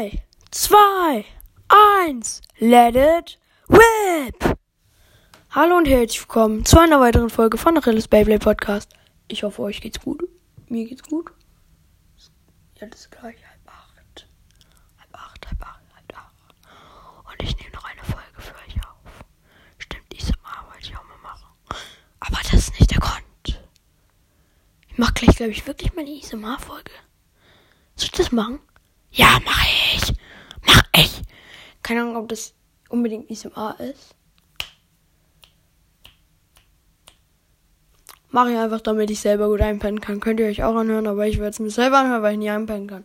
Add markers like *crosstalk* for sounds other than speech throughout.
3, 2, 1, let it whip! Hallo und herzlich willkommen zu einer weiteren Folge von Achilles Beyblade Podcast. Ich hoffe, euch geht's gut. Mir geht's gut. Ja, ist gleich halb acht. Halb acht, halb acht, halb acht. Und ich nehme noch eine Folge für euch auf. Stimmt, diese Mal wollte ich auch mal machen. Aber das ist nicht der Grund. Ich mache gleich, glaube ich, wirklich mal eine ISMA-Folge. Soll ich das machen? Ja, mach ich. Mach ich. Keine Ahnung, ob das unbedingt ISMA ist. Mache ich einfach, damit ich selber gut einpennen kann. Könnt ihr euch auch anhören, aber ich werde es mir selber anhören, weil ich nie einpennen kann.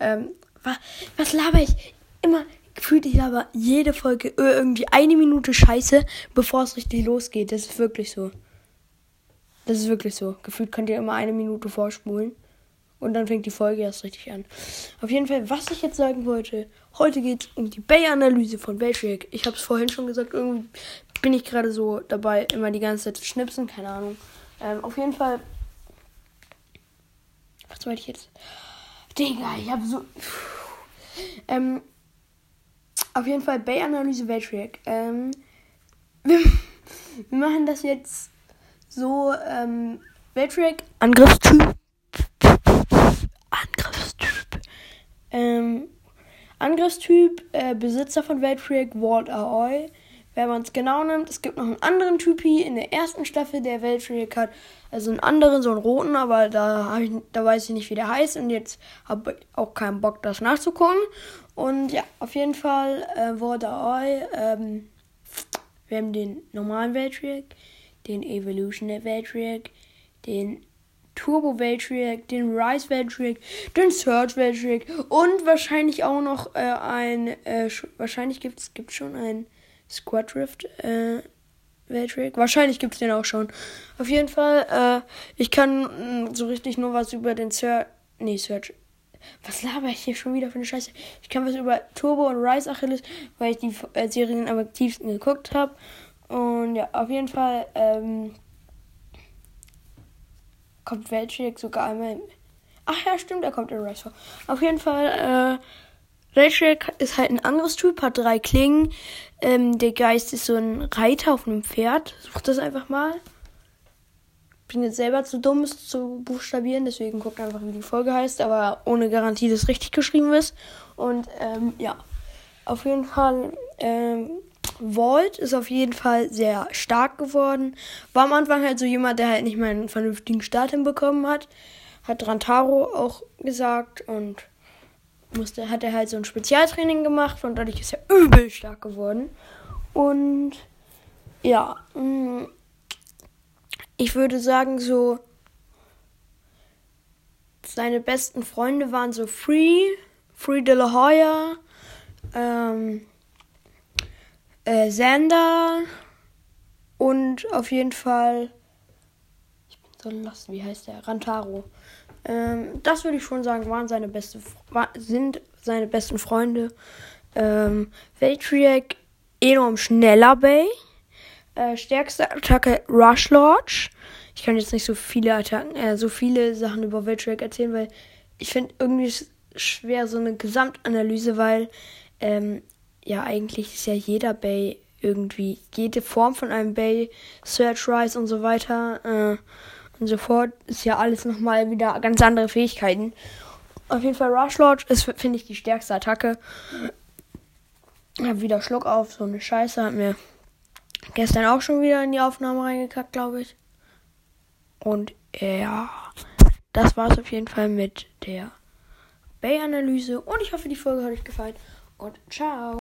Ähm, was, was laber ich? Immer gefühlt, ich laber jede Folge irgendwie eine Minute Scheiße, bevor es richtig losgeht. Das ist wirklich so. Das ist wirklich so. Gefühlt könnt ihr immer eine Minute vorspulen. Und dann fängt die Folge erst richtig an. Auf jeden Fall, was ich jetzt sagen wollte, heute geht es um die Bay-Analyse von Beltrick. Ich habe es vorhin schon gesagt, irgendwie bin ich gerade so dabei, immer die ganze Zeit zu schnipsen, keine Ahnung. Ähm, auf jeden Fall. Was wollte ich jetzt? Digga, ich habe so. Ähm, auf jeden Fall Bay-Analyse Beltrick. Ähm, *laughs* wir, wir machen das jetzt so, ähm, Angriffstyp Angriffstyp. Ähm, Angriffstyp, äh, Besitzer von Weltfreak, Walt Aoi. Wenn man es genau nimmt, es gibt noch einen anderen Typi in der ersten Staffel, der Weltfreak hat. Also einen anderen, so einen roten, aber da, ich, da weiß ich nicht, wie der heißt. Und jetzt habe ich auch keinen Bock, das nachzugucken. Und ja, auf jeden Fall, äh, Walt Aoi. Ähm, wir haben den normalen Weltfreak, den Evolution Weltfreak, den Turbo Weltreact, den Rise Weltreact, den Surge Weltreact und wahrscheinlich auch noch äh, ein, äh, wahrscheinlich gibt es schon ein Squad Rift äh, Weltreact. Wahrscheinlich gibt es den auch schon. Auf jeden Fall, äh, ich kann mh, mm, so richtig nur was über den Surge, nee, Surge, was laber ich hier schon wieder für eine Scheiße? Ich kann was über Turbo und Rise Achilles, weil ich die äh, Serien am aktivsten geguckt habe. Und ja, auf jeden Fall, ähm, kommt Weltschirk sogar einmal in. Ach ja, stimmt, er kommt in Rise vor. Auf jeden Fall, äh, Weltschirk ist halt ein anderes Typ, hat drei Klingen. Ähm, der Geist ist so ein Reiter auf einem Pferd. Sucht das einfach mal. Bin jetzt selber zu dumm, es zu buchstabieren, deswegen guckt einfach, wie die Folge heißt, aber ohne Garantie, dass richtig geschrieben ist. Und ähm, ja, auf jeden Fall ähm, Vault ist auf jeden Fall sehr stark geworden. War am Anfang halt so jemand, der halt nicht mal einen vernünftigen Start hinbekommen hat. Hat Rantaro auch gesagt und musste, hat er halt so ein Spezialtraining gemacht und dadurch ist er übel stark geworden. Und ja, mm, ich würde sagen, so seine besten Freunde waren so Free, Free de la Hoya, ähm, äh, Sander und auf jeden Fall, ich bin so lost, wie heißt der? Rantaro. Ähm, das würde ich schon sagen, waren seine beste, sind seine besten Freunde. Ähm, Veltriak enorm schneller Bay. Äh, stärkste Attacke Rush Lodge. Ich kann jetzt nicht so viele Attacken, äh, so viele Sachen über Veltriak erzählen, weil ich finde irgendwie schwer so eine Gesamtanalyse, weil ähm, ja, eigentlich ist ja jeder Bay irgendwie, jede Form von einem Bay, Search Rise und so weiter äh, und so fort, ist ja alles nochmal wieder ganz andere Fähigkeiten. Auf jeden Fall Rush Lodge ist, finde ich, die stärkste Attacke. Habe wieder Schluck auf, so eine Scheiße. Hat mir gestern auch schon wieder in die Aufnahme reingekackt, glaube ich. Und ja, das war es auf jeden Fall mit der Bay-Analyse. Und ich hoffe, die Folge hat euch gefallen. Und ciao.